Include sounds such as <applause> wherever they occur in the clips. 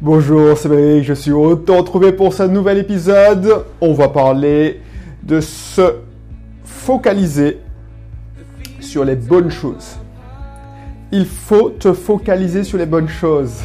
Bonjour, c'est Brick, je suis heureux de te retrouver pour ce nouvel épisode. On va parler de se focaliser sur les bonnes choses. Il faut te focaliser sur les bonnes choses.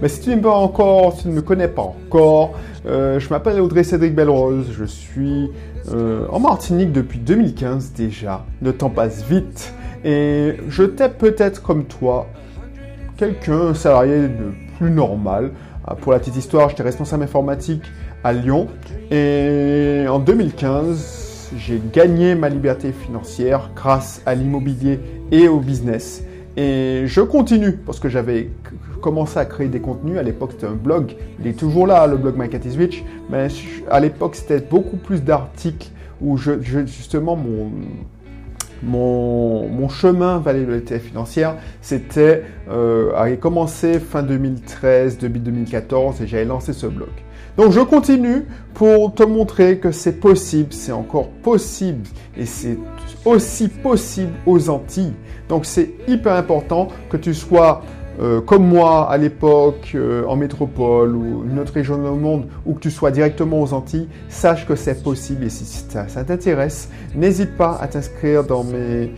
Mais si tu ne pas encore, tu ne me connais pas encore, euh, je m'appelle Audrey Cédric Belrose, je suis euh, en Martinique depuis 2015 déjà. Le temps passe vite et je t'ai peut-être comme toi quelqu'un salarié de plus normal. Ah, pour la petite histoire, j'étais responsable informatique à Lyon et en 2015, j'ai gagné ma liberté financière grâce à l'immobilier et au business. Et je continue parce que j'avais commencé à créer des contenus. À l'époque, c'était un blog. Il est toujours là, le blog My Switch. Mais à l'époque, c'était beaucoup plus d'articles où je, justement mon, mon, chemin vers financière, c'était euh, avait commencé fin 2013, début 2014 et j'avais lancé ce blog. Donc je continue pour te montrer que c'est possible, c'est encore possible et c'est aussi possible aux Antilles. Donc c'est hyper important que tu sois euh, comme moi à l'époque euh, en métropole ou une autre région du monde ou que tu sois directement aux Antilles, sache que c'est possible et si ça, t'intéresse, n'hésite pas à t'inscrire dans mes,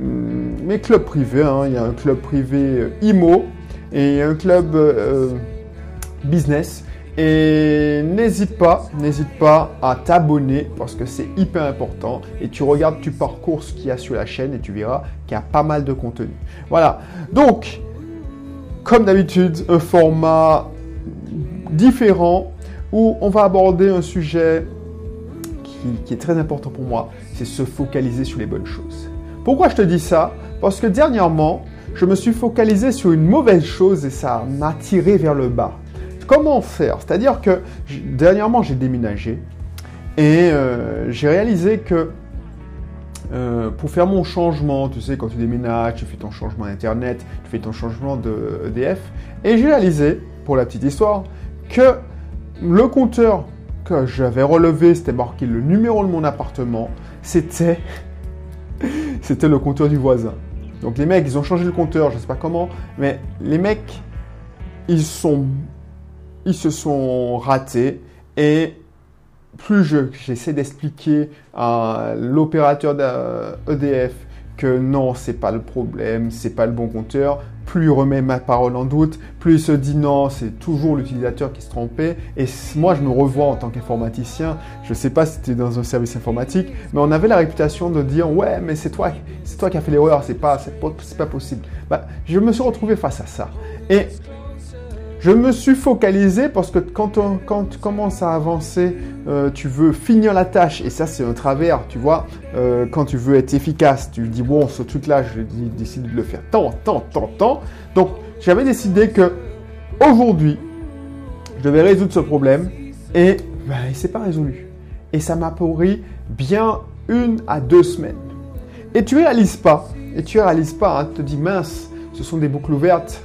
mm, clubs privés. Hein. Il y a un club privé euh, IMO et un club business et n'hésite pas, n'hésite pas à t'abonner parce que c'est hyper important. Et tu regardes, tu parcours ce qu'il y a sur la chaîne et tu verras qu'il y a pas mal de contenu. Voilà. Donc, comme d'habitude, un format différent où on va aborder un sujet qui, est très important pour moi. C'est se focaliser sur les bonnes choses. Pourquoi je te dis ça? Parce que dernièrement, je me suis focalisé sur une mauvaise chose et ça m'a tiré vers le bas. Comment faire? C'est-à-dire que dernièrement, j'ai déménagé et euh, j'ai réalisé que euh, pour faire mon changement, tu sais, quand tu déménages, tu fais ton changement Internet, tu fais ton changement de EDF, et j'ai réalisé, pour la petite histoire, que le compteur que j'avais relevé, c'était marqué le numéro de mon appartement, c'était <laughs> c'était le compteur du voisin. Donc les mecs, ils ont changé le compteur, je sais pas comment, mais les mecs, ils sont ils se sont ratés et plus j'essaie d'expliquer à l'opérateur d'EDF que non, c'est pas le problème, c'est pas le bon compteur, plus il remet ma parole en doute, plus il se dit non, c'est toujours l'utilisateur qui se trompait. Et moi, je me revois en tant qu'informaticien. Je sais pas si es dans un service informatique, mais on avait la réputation de dire ouais, mais c'est toi, toi qui as fait l'erreur, c'est pas, possible. Bah, je me suis retrouvé face à ça. Et je me suis focalisé parce que quand, quand tu commences à avancer, euh, tu veux finir la tâche et ça c'est un travers, tu vois. Euh, quand tu veux être efficace, tu dis bon ce truc-là, je décide de le faire tant, tant, tant, tant. Donc j'avais décidé que aujourd'hui, je devais résoudre ce problème et ben, il s'est pas résolu. Et ça m'a pris bien une à deux semaines. Et tu réalises pas, et tu réalises pas, hein, tu te dis mince, ce sont des boucles ouvertes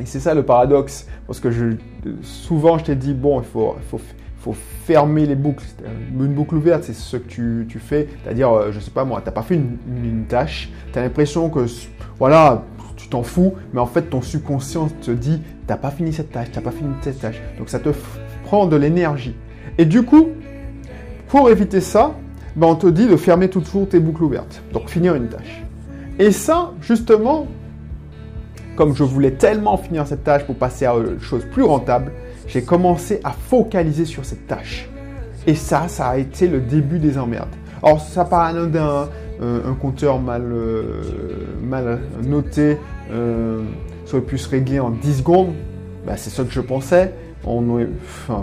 et c'est ça le paradoxe, parce que souvent je t'ai dit, bon, il faut, fermer les boucles. Une boucle ouverte, c'est ce que tu, fais, c'est-à-dire, euh, je sais pas moi, tu n'as pas fait une, une tâche, tu as l'impression que, voilà, tu t'en fous, mais en fait ton subconscient te dit, tu n'as pas fini cette tâche, tu n'as pas fini cette tâche. Donc ça te prend de l'énergie. Et du coup, pour éviter ça, ben on te dit de fermer toujours tes boucles ouvertes, donc finir une tâche. Et ça, justement, comme je voulais tellement finir cette tâche pour passer à une chose plus rentable, j'ai commencé à focaliser sur cette tâche. Et ça, ça a été le début des emmerdes. Alors, ça paraît anodin, euh, un compteur mal, euh, mal noté, euh, ça aurait pu se régler en 10 secondes. Ben, c'est ce que je pensais. On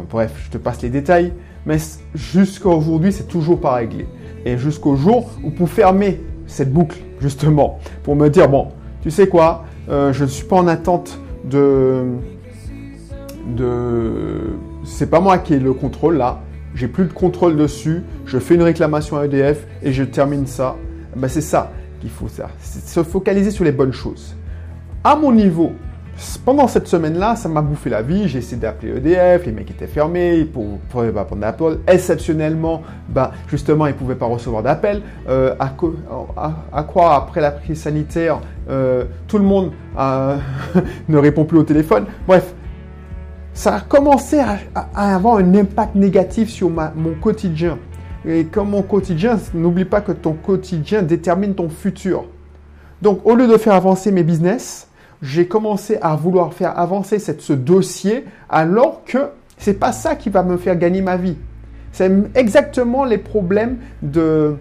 bref, je te passe les détails. Mais jusqu'à aujourd'hui, c'est toujours pas réglé. Et jusqu'au jour où pour fermer cette boucle, justement, pour me dire, bon, tu sais quoi, euh, je ne suis pas en attente de. de c'est pas moi qui ai le contrôle là. J'ai plus de contrôle dessus. Je fais une réclamation à EDF et je termine ça. Ben, c'est ça qu'il faut faire. Se focaliser sur les bonnes choses. À mon niveau, pendant cette semaine-là, ça m'a bouffé la vie. J'ai essayé d'appeler EDF, les mecs étaient fermés pour, pour, pour prendre l'appel. Exceptionnellement, bah, justement, ils ne pouvaient pas recevoir d'appel. Euh, à, quoi, après la crise sanitaire, euh, tout le monde <laughs> ne répond plus au téléphone. Bref, ça a commencé à, avoir un impact négatif sur mon quotidien. Et comme mon quotidien, n'oublie pas que ton quotidien détermine ton futur. Donc, au lieu de faire avancer mes business, j'ai commencé à vouloir faire avancer cette, ce dossier alors que c'est pas ça qui va me faire gagner ma vie. C'est exactement les problèmes de,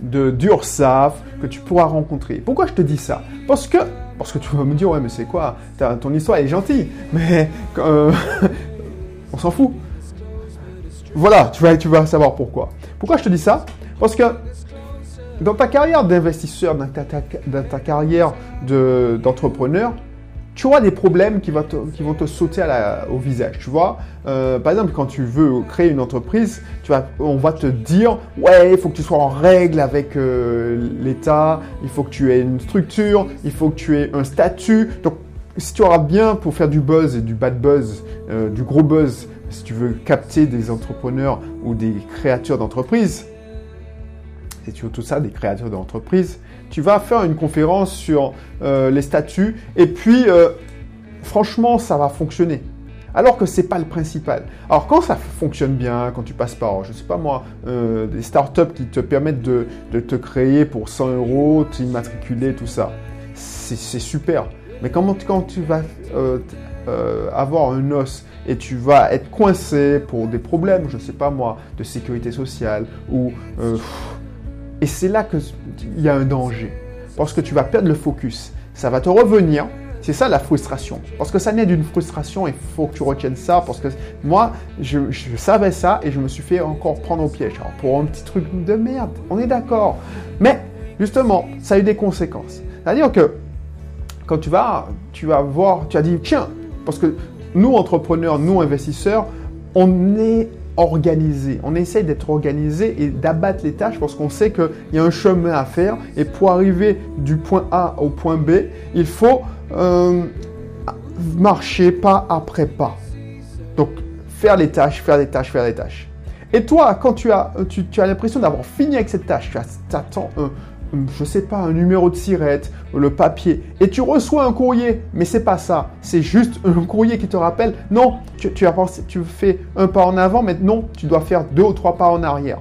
de d'URSAF que tu pourras rencontrer. Pourquoi je te dis ça? Parce que, parce que tu vas me dire, ouais, mais c'est quoi? Ton histoire est gentille, mais euh, on s'en fout. Voilà, tu vas, tu vas savoir pourquoi. Pourquoi je te dis ça? Parce que dans ta carrière d'investisseur, dans ta, carrière d'entrepreneur, tu auras des problèmes qui, vont te, sauter au visage. Tu vois, euh, par exemple, quand tu veux créer une entreprise, on va te dire ouais, il faut que tu sois en règle avec euh, l'État, il faut que tu aies une structure, il faut que tu aies un statut. Donc, si tu auras bien pour faire du buzz et du bad buzz, euh, du gros buzz, si tu veux capter des entrepreneurs ou des créateurs d'entreprises, et tu veux tout ça, des créateurs d'entreprises, tu vas faire une conférence sur euh, les statuts et puis euh, franchement ça va fonctionner. Alors que ce n'est pas le principal. Alors quand ça fonctionne bien, quand tu passes par, je sais pas moi, euh, des startups qui te permettent de, te créer pour 100 euros, t'immatriculer, tout ça, c'est super. Mais quand, quand tu vas avoir un os et tu vas être coincé pour des problèmes, je ne sais pas moi, de sécurité sociale ou et c'est là qu'il y a un danger. Parce que tu vas perdre le focus. Ça va te revenir. C'est ça la frustration. Parce que ça naît d'une frustration, il faut que tu retiennes ça. Parce que moi, je, savais ça et je me suis fait encore prendre au piège. Pour un petit truc de merde, on est d'accord. Mais justement, ça a eu des conséquences. C'est-à-dire que quand tu vas, tu vas voir, tu as dit, tiens, parce que nous, entrepreneurs, nous, investisseurs, on est organisé. On essaye d'être organisé et d'abattre les tâches parce qu'on sait qu'il y a un chemin à faire et pour arriver du point A au point B, il faut euh, marcher pas après pas. Donc faire les tâches, faire les tâches, faire les tâches. Et toi, quand tu as, tu, as l'impression d'avoir fini avec cette tâche, tu attends un, je sais pas, un numéro de sirette, le papier, et tu reçois un courrier, mais c'est pas ça, c'est juste un courrier qui te rappelle, non, tu, as pensé, tu fais un pas en avant, mais non, tu dois faire deux ou trois pas en arrière.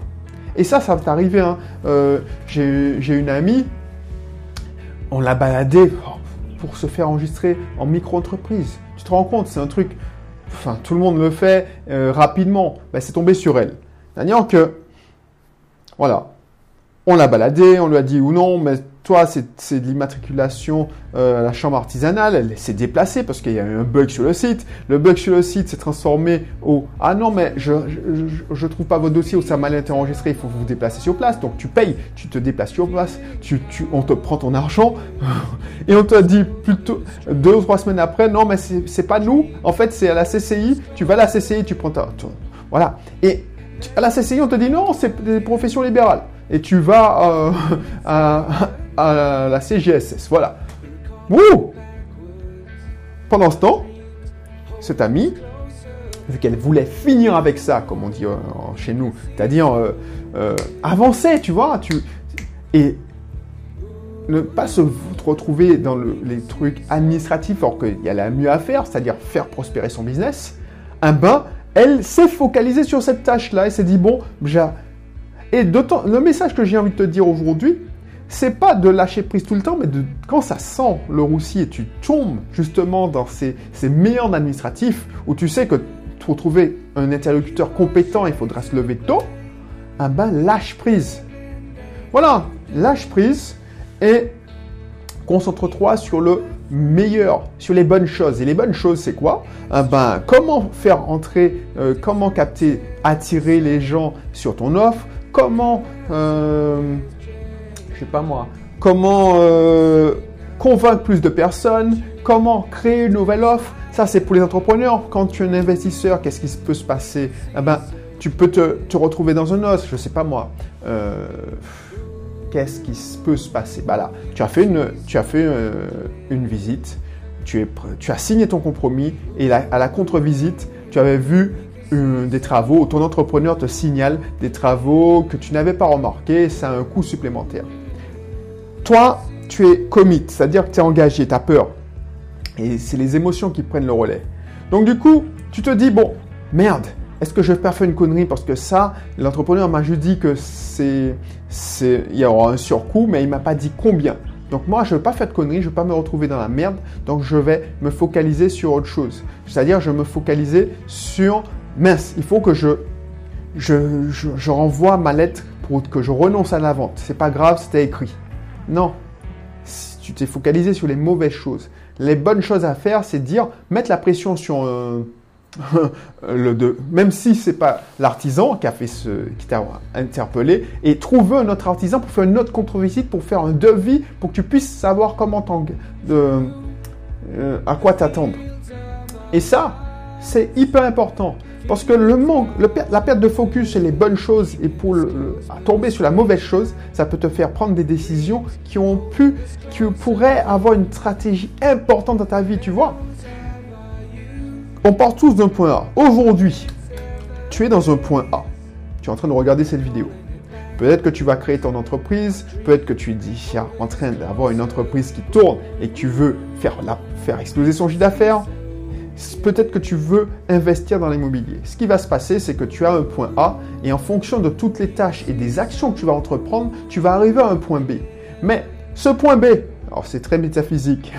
Et ça, ça va t'arriver. Hein. Euh, j'ai une amie, on l'a baladée pour se faire enregistrer en micro-entreprise. Tu te rends compte, c'est un truc, enfin, tout le monde le fait euh, rapidement. Ben, c'est tombé sur elle. C'est-à-dire que, voilà, on l'a baladé, on lui a dit ou non, mais toi, c'est de l'immatriculation euh, à la chambre artisanale. Elle s'est déplacée parce qu'il y a eu un bug sur le site. Le bug sur le site s'est transformé au Ah non, mais je ne trouve pas votre dossier ou ça a mal été enregistré, il faut vous déplacer sur place. Donc tu payes, tu te déplaces sur place, tu, on te prend ton argent <laughs> et on te dit plutôt deux ou trois semaines après Non, mais c'est pas nous. En fait, c'est à la CCI. Tu vas à la CCI, tu prends ta. voilà. Et à la CCI, on te dit Non, c'est des professions libérales et tu vas euh, <laughs> à, la CGSS. Voilà. Pendant ce temps, cette amie, vu qu'elle voulait finir avec ça, comme on dit euh, chez nous, c'est-à-dire euh, avancer, tu vois, tu, et ne pas se retrouver dans les trucs administratifs alors qu'il y a la mieux à faire, c'est-à-dire faire prospérer son business, un ben, elle s'est focalisée sur cette tâche-là et s'est dit, bon, et le message que j'ai envie de te dire aujourd'hui, c'est pas de lâcher prise tout le temps, mais de, quand ça sent le roussi et tu tombes justement dans ces, ces meilleurs administratifs où tu sais que pour trouver un interlocuteur compétent, il faudra se lever tôt, ah ben lâche prise. Voilà, lâche prise et concentre-toi sur le meilleur, sur les bonnes choses. Et les bonnes choses, c'est quoi? Ah ben, Comment faire entrer, euh, comment capter, attirer les gens sur ton offre, comment, euh, euh, convaincre plus de personnes, comment créer une nouvelle offre. Ça, c'est pour les entrepreneurs. Quand tu es un investisseur, qu'est-ce qui peut se passer? Eh ben, Tu peux te, retrouver dans un os, je sais pas moi. Euh, qu'est-ce qui peut se passer? Bah tu as fait une, visite, tu as signé ton compromis et à la contre-visite, tu avais vu des travaux, ton entrepreneur te signale des travaux que tu n'avais pas remarqué, ça a un coût supplémentaire. Toi, tu es commit, c'est-à-dire que tu es engagé, tu as peur. Et c'est les émotions qui prennent le relais. Donc du coup, tu te dis, bon, merde, est-ce que je vais pas faire une connerie? Parce que ça, l'entrepreneur m'a juste dit que c'est, c'est, il y aura un surcoût, mais il m'a pas dit combien. Donc moi, je ne veux pas faire de conneries, je ne veux pas me retrouver dans la merde, donc je vais me focaliser sur autre chose. C'est-à-dire, je vais me focaliser sur, mince, il faut que je, je, je, renvoie ma lettre pour que je renonce à la vente. C'est pas grave, c'était écrit. Non, tu t'es focalisé sur les mauvaises choses. Les bonnes choses à faire, c'est dire, mettre la pression sur... Euh, <laughs> le de, même si c'est pas l'artisan qui a fait ce, qui t'a interpellé, et trouver un autre artisan pour faire une autre contre-visite, pour faire un devis, pour que tu puisses savoir comment de, euh, à quoi t'attendre. Et ça, c'est hyper important. Parce que le manque, la perte de focus sur les bonnes choses et pour tomber sur la mauvaise chose, ça peut te faire prendre des décisions qui ont pu, qui pourraient avoir une stratégie importante dans ta vie, tu vois. On part tous d'un point A. Aujourd'hui, tu es dans un point A. Tu es en train de regarder cette vidéo. Peut-être que tu vas créer ton entreprise, peut-être que tu es en train d'avoir une entreprise qui tourne et que tu veux faire, la, faire exploser son chiffre d'affaires. Peut-être que tu veux investir dans l'immobilier. Ce qui va se passer, c'est que tu as un point A et en fonction de toutes les tâches et des actions que tu vas entreprendre, tu vas arriver à un point B. Mais ce point B, alors c'est très métaphysique,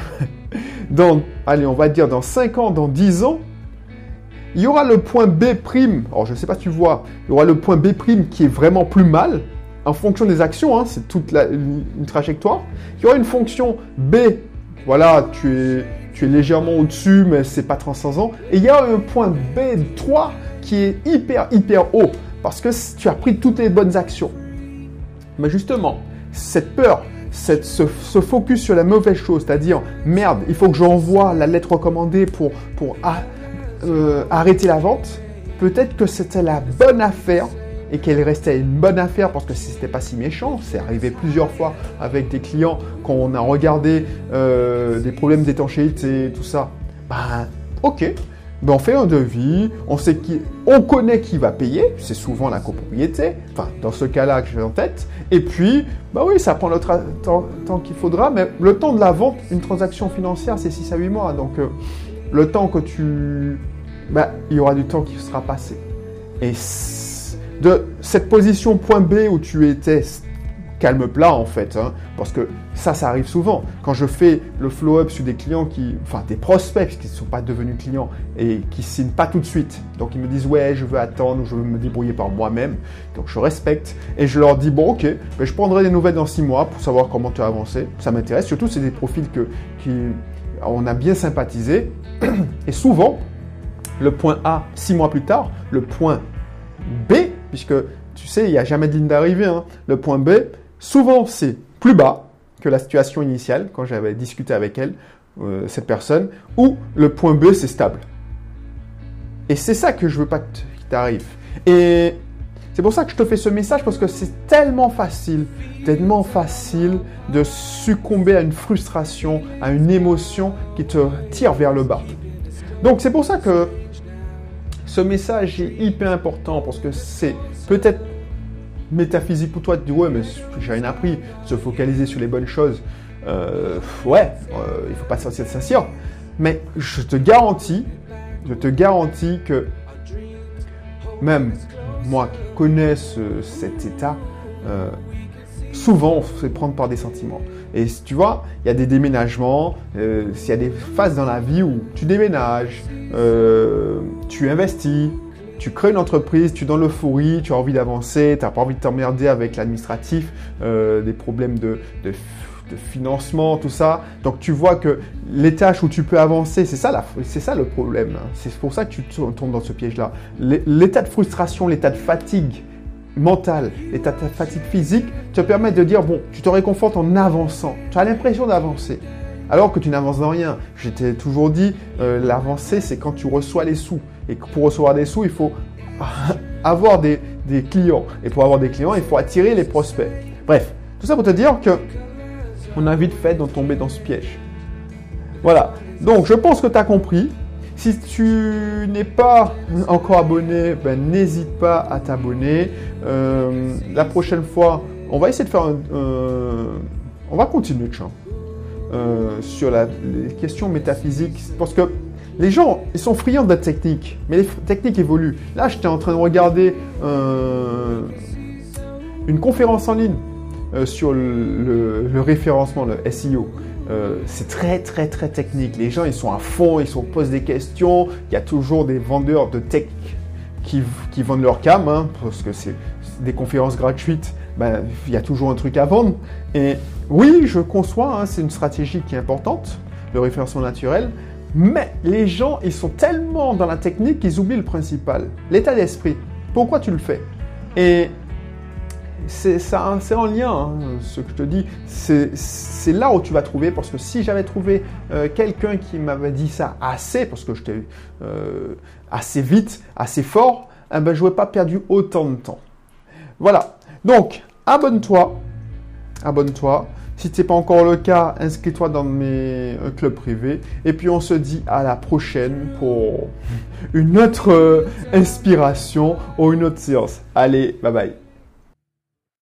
<laughs> donc, allez, on va dire dans 5 ans, dans 10 ans, il y aura le point B', alors je ne sais pas si tu vois, il y aura le point B' qui est vraiment plus mal, en fonction des actions, hein, c'est toute une, trajectoire. Il y aura une fonction B, voilà, tu es, tu es légèrement au-dessus, mais c'est pas transcendant. Et il y a un point B3 qui est hyper, hyper haut, parce que tu as pris toutes les bonnes actions. Mais justement, cette peur, cette, ce, focus sur la mauvaise chose, c'est-à-dire, merde, il faut que j'envoie la lettre recommandée pour, pour euh, arrêter la vente, peut-être que c'était la bonne affaire et qu'elle restait une bonne affaire parce que c'était pas si méchant. C'est arrivé plusieurs fois avec des clients quand on a regardé euh, des problèmes d'étanchéité, tout ça. Ben, ok. Ben, on fait un devis, on sait qui, on connaît qui va payer, c'est souvent la copropriété, enfin dans ce cas-là que j'ai en tête, et puis, bah oui, ça prend le temps, qu'il faudra, mais le temps de la vente, une transaction financière, c'est 6 à 8 mois, donc euh, le temps que tu bah, il y aura du temps qui sera passé. Et de cette position point B où tu étais calme plat en fait, hein, parce que ça, ça arrive souvent. Quand je fais le flow-up sur des clients qui, enfin des prospects qui ne sont pas devenus clients et qui signent pas tout de suite, donc ils me disent ouais, je veux attendre ou je veux me débrouiller par moi-même, donc je respecte et je leur dis bon ok, ben, je prendrai des nouvelles dans six mois pour savoir comment tu as avancé. Ça m'intéresse, surtout c'est des profils que qui on a bien sympathisé et souvent le point A six mois plus tard, le point B, puisque tu sais, il n'y a jamais de ligne d'arrivée, hein. le point B, souvent c'est plus bas que la situation initiale, quand j'avais discuté avec elle, euh, cette personne, ou le point B c'est stable. Et c'est ça que je veux pas qu'il t'arrive. Et c'est pour ça que je te fais ce message, parce que c'est tellement facile, tellement facile de succomber à une frustration, à une émotion qui te tire vers le bas. Donc c'est pour ça que ce message est hyper important parce que c'est peut-être métaphysique pour toi. Tu dis, ouais, mais j'ai rien appris. Se focaliser sur les bonnes choses. Euh, ouais, euh, il faut pas se sentir Mais je te garantis, je te garantis que même moi qui connais cet état, euh, souvent on se fait prendre par des sentiments. Et tu vois, il y a des déménagements, euh, s'il y a des phases dans la vie où tu déménages, euh, tu investis, tu crées une entreprise, tu es dans l'euphorie, tu as envie d'avancer, tu n'as pas envie de t'emmerder avec l'administratif, euh, des problèmes de, financement, tout ça. Donc tu vois que les tâches où tu peux avancer, c'est ça, c'est ça le problème. C'est pour ça que tu tombes dans ce piège-là. L'état de frustration, l'état de fatigue, mental et ta, fatigue physique te permet de dire, bon, tu te réconfortes en avançant. Tu as l'impression d'avancer. Alors que tu n'avances dans rien. Je toujours dit, euh, l'avancée, c'est quand tu reçois les sous. Et pour recevoir des sous, il faut <laughs> avoir des, des, clients. Et pour avoir des clients, il faut attirer les prospects. Bref, tout ça pour te dire que on a vite fait d'en tomber dans ce piège. Voilà. Donc, je pense que tu as compris. Si tu n'es pas encore abonné, ben, n'hésite pas à t'abonner. Euh, la prochaine fois, on va essayer de faire un... on va continuer, euh, sur la, les questions métaphysiques. Parce que Les gens, ils sont friands de la technique, mais les techniques évoluent. Là, j'étais en train de regarder euh, une conférence en ligne euh, sur le, référencement, le SEO. Euh, c'est très très très technique. Les gens ils sont à fond, ils se posent des questions. Il y a toujours des vendeurs de tech qui, vendent leur cam, hein, parce que c'est des conférences gratuites. Ben, il y a toujours un truc à vendre. Et oui, je conçois, hein, c'est une stratégie qui est importante, le référencement naturel. Mais les gens, ils sont tellement dans la technique qu'ils oublient le principal, l'état d'esprit. Pourquoi tu le fais? C'est en lien, hein, ce que je te dis. C'est là où tu vas trouver, parce que si j'avais trouvé euh, quelqu'un qui m'avait dit ça assez, parce que j'étais euh, assez vite, assez fort, eh ben, je n'aurais pas perdu autant de temps. Voilà. Donc, abonne-toi. Abonne-toi. Si ce n'est pas encore le cas, inscris-toi dans mes euh, clubs privés. Et puis on se dit à la prochaine pour une autre inspiration ou une autre séance. Allez, bye bye.